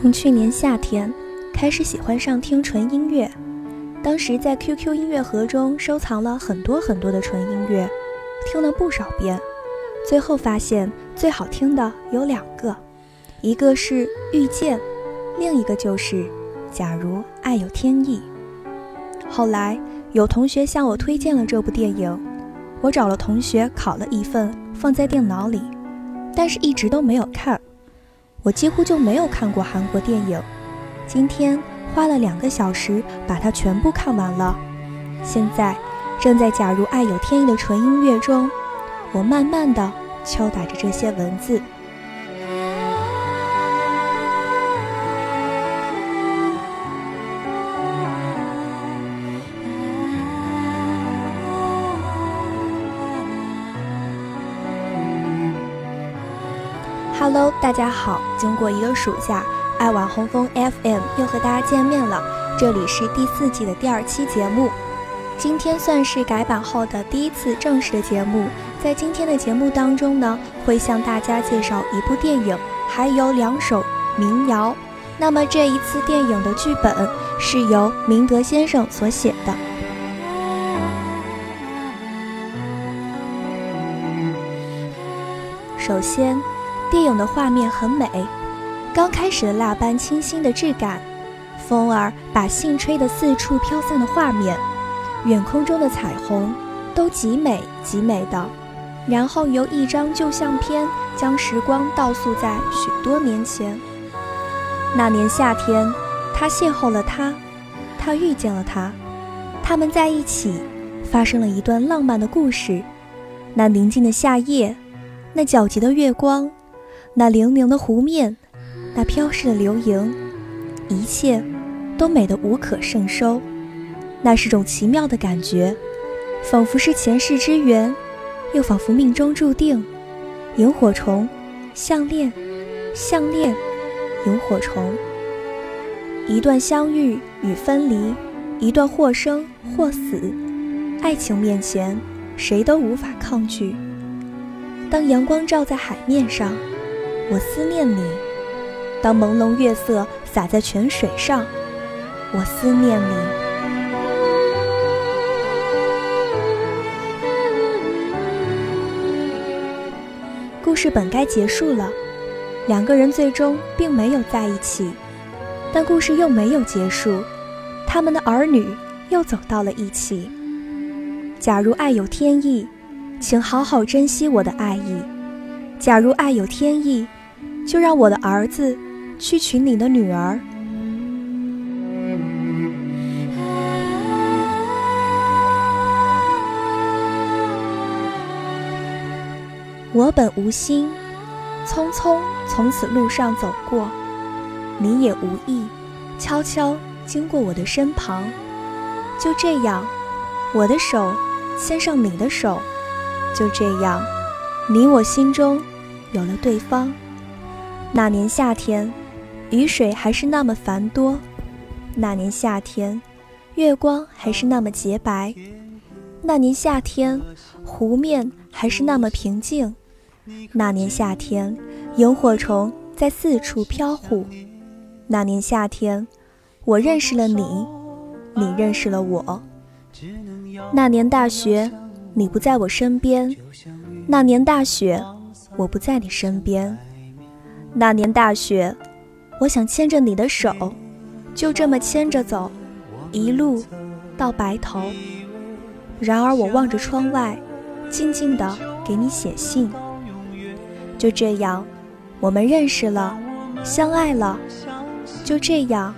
从去年夏天开始喜欢上听纯音乐，当时在 QQ 音乐盒中收藏了很多很多的纯音乐，听了不少遍，最后发现最好听的有两个，一个是《遇见》，另一个就是《假如爱有天意》。后来有同学向我推荐了这部电影，我找了同学拷了一份放在电脑里，但是一直都没有看。我几乎就没有看过韩国电影，今天花了两个小时把它全部看完了。现在正在《假如爱有天意》的纯音乐中，我慢慢的敲打着这些文字。Hello，大家好！经过一个暑假，爱晚红枫 FM 又和大家见面了。这里是第四季的第二期节目，今天算是改版后的第一次正式的节目。在今天的节目当中呢，会向大家介绍一部电影，还有两首民谣。那么这一次电影的剧本是由明德先生所写的。首先。电影的画面很美，刚开始的蜡般清新的质感，风儿把信吹得四处飘散的画面，远空中的彩虹都极美极美的。然后由一张旧相片将时光倒溯在许多年前。那年夏天，他邂逅了她，他遇见了她，他们在一起，发生了一段浪漫的故事。那宁静的夏夜，那皎洁的月光。那粼粼的湖面，那飘逝的流萤，一切都美得无可胜收。那是种奇妙的感觉，仿佛是前世之缘，又仿佛命中注定。萤火虫，项链，项链，萤火虫。一段相遇与分离，一段或生或死。爱情面前，谁都无法抗拒。当阳光照在海面上。我思念你，当朦胧月色洒在泉水上，我思念你。故事本该结束了，两个人最终并没有在一起，但故事又没有结束，他们的儿女又走到了一起。假如爱有天意，请好好珍惜我的爱意。假如爱有天意。就让我的儿子去娶你的女儿。我本无心，匆匆从此路上走过，你也无意，悄悄经过我的身旁。就这样，我的手牵上你的手，就这样，你我心中有了对方。那年夏天，雨水还是那么繁多；那年夏天，月光还是那么洁白；那年夏天，湖面还是那么平静；那年夏天，萤火虫在四处飘忽；那年夏天，我认识了你，你认识了我；那年大雪，你不在我身边；那年大雪，我不在你身边。那年大雪，我想牵着你的手，就这么牵着走，一路到白头。然而我望着窗外，静静地给你写信。就这样，我们认识了，相爱了。就这样，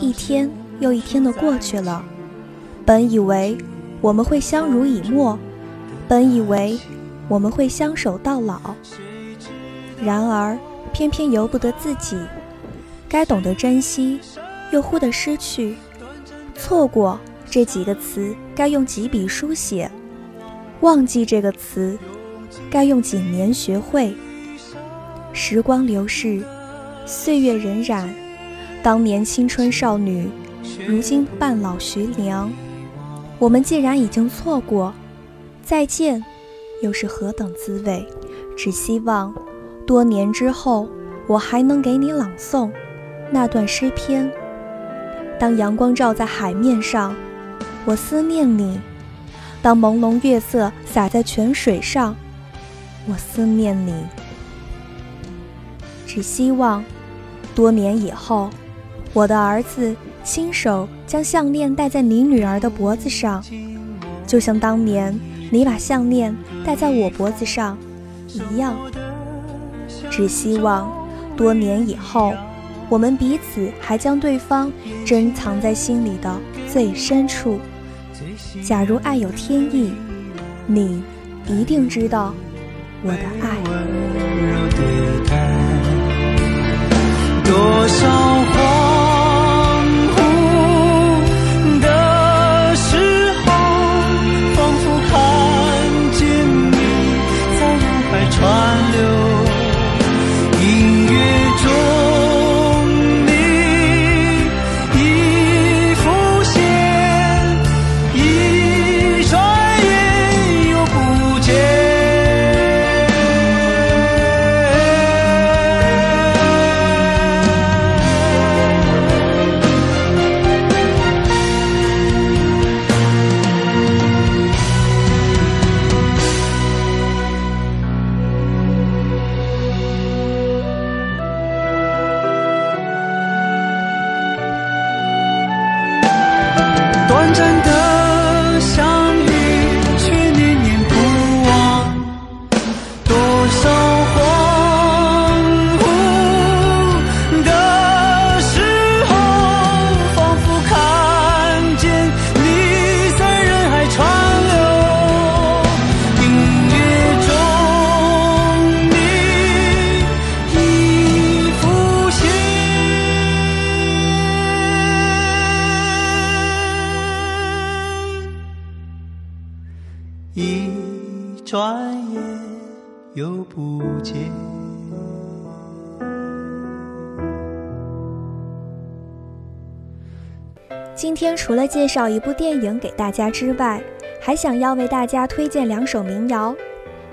一天又一天的过去了。本以为我们会相濡以沫，本以为我们会相守到老。然而。偏偏由不得自己，该懂得珍惜，又忽的失去，错过这几个词，该用几笔书写；忘记这个词，该用几年学会。时光流逝，岁月荏苒，当年青春少女，如今半老徐娘。我们既然已经错过，再见，又是何等滋味？只希望。多年之后，我还能给你朗诵，那段诗篇。当阳光照在海面上，我思念你；当朦胧月色洒在泉水上，我思念你。只希望，多年以后，我的儿子亲手将项链戴在你女儿的脖子上，就像当年你把项链戴在我脖子上一样。只希望，多年以后。我们彼此还将对方珍藏在心里的最深处。假如爱有天意，你一定知道我的爱。多少转眼又不见今天除了介绍一部电影给大家之外，还想要为大家推荐两首民谣。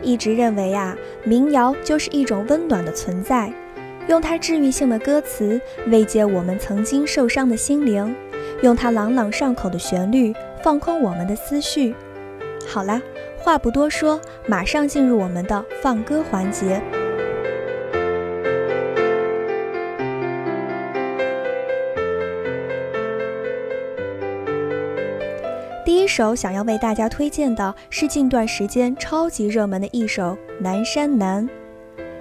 一直认为啊，民谣就是一种温暖的存在，用它治愈性的歌词慰藉我们曾经受伤的心灵，用它朗朗上口的旋律放空我们的思绪。好啦，话不多说，马上进入我们的放歌环节。第一首想要为大家推荐的是近段时间超级热门的一首《南山南》。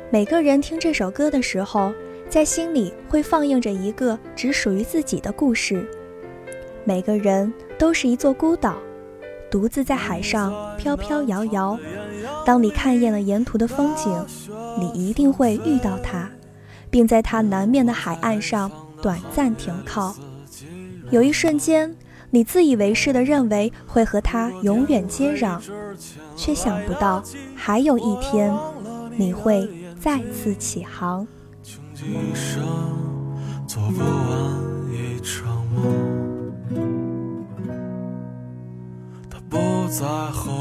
每个人听这首歌的时候，在心里会放映着一个只属于自己的故事。每个人都是一座孤岛，独自在海上飘飘摇摇。当你看厌了沿途的风景，你一定会遇到它，并在它南面的海岸上短暂停靠。有一瞬间。你自以为是的认为会和他永远接壤，却想不到还有一天你会再次起航。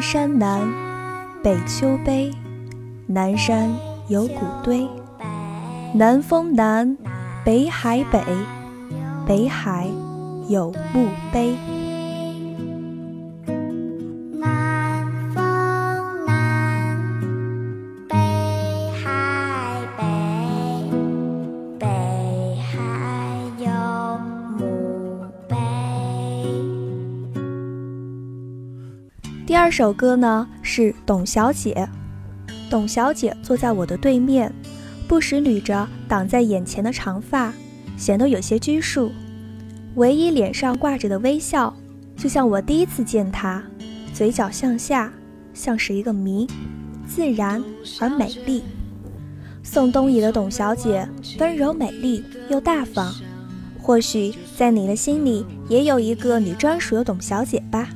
山南，北丘碑。南山有古堆，南风南，北海北，北海有墓碑。二首歌呢是董小姐。董小姐坐在我的对面，不时捋着挡在眼前的长发，显得有些拘束。唯一脸上挂着的微笑，就像我第一次见她，嘴角向下，像是一个谜，自然而美丽。宋冬野的董小姐温柔美丽又大方，或许在你的心里也有一个你专属的董小姐吧。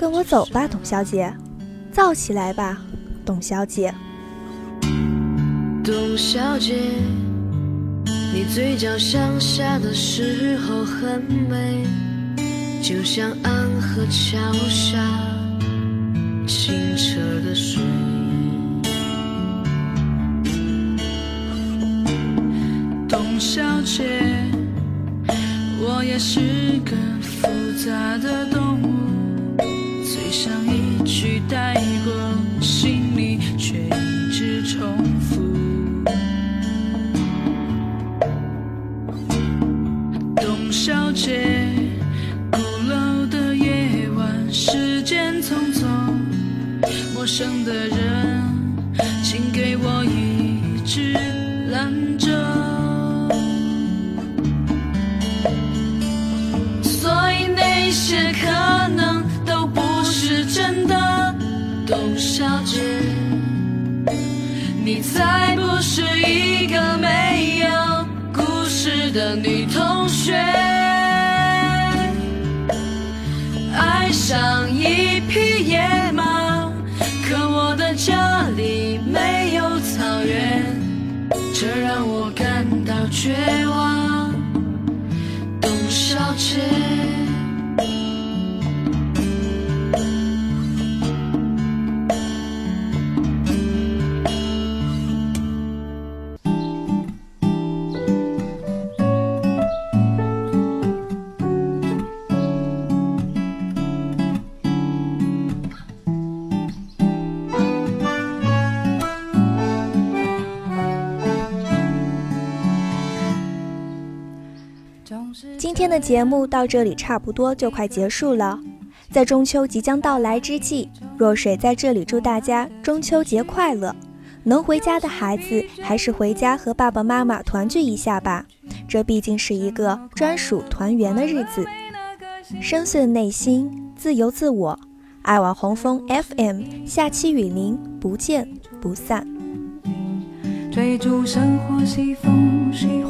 跟我走吧，董小姐，造起来吧。董小姐，董小姐，你嘴角向下的时候很美，就像安河桥下清澈的水。董小姐，我也是个复杂的动，嘴上一句带过。心里却一直重复。董小姐，鼓楼的夜晚，时间匆匆，陌生的人，请给我一支的女同学。爱上一匹野马，可我的家里没有草原，这让我感到绝望。董小姐。的节目到这里差不多就快结束了，在中秋即将到来之际，若水在这里祝大家中秋节快乐。能回家的孩子还是回家和爸爸妈妈团聚一下吧，这毕竟是一个专属团圆的日子。深邃内心，自由自我，爱玩红枫 FM，下期与您不见不散。追逐生活西风，喜欢。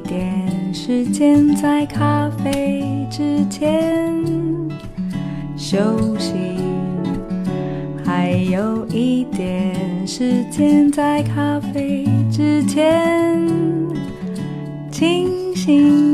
点时间在咖啡之前休息，还有一点时间在咖啡之前清醒。